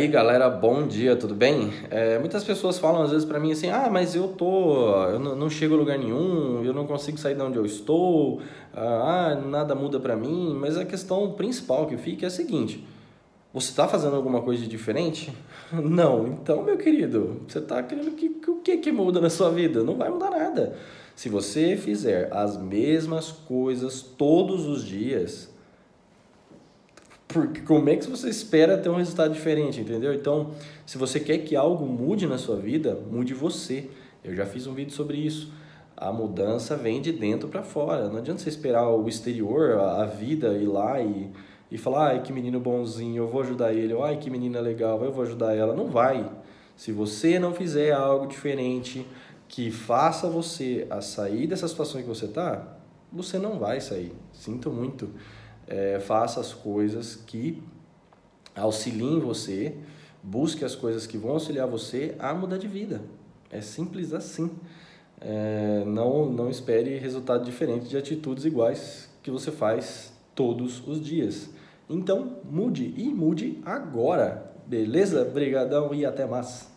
E aí galera, bom dia, tudo bem? É, muitas pessoas falam às vezes para mim assim, ah, mas eu tô, eu não chego a lugar nenhum, eu não consigo sair de onde eu estou, ah, nada muda para mim. Mas a questão principal que fica é a seguinte: você está fazendo alguma coisa de diferente? Não. Então, meu querido, você está querendo que, que o que que muda na sua vida? Não vai mudar nada. Se você fizer as mesmas coisas todos os dias, porque como é que você espera ter um resultado diferente, entendeu? Então, se você quer que algo mude na sua vida, mude você. Eu já fiz um vídeo sobre isso. A mudança vem de dentro para fora. Não adianta você esperar o exterior, a vida ir lá e, e falar, ai que menino bonzinho, eu vou ajudar ele, ou ai que menina legal, eu vou ajudar ela. Não vai. Se você não fizer algo diferente que faça você a sair dessa situação que você está, você não vai sair. Sinto muito é, faça as coisas que auxiliem você, busque as coisas que vão auxiliar você a mudar de vida. É simples assim. É, não, não espere resultado diferente de atitudes iguais que você faz todos os dias. Então, mude e mude agora. Beleza? Obrigadão e até mais.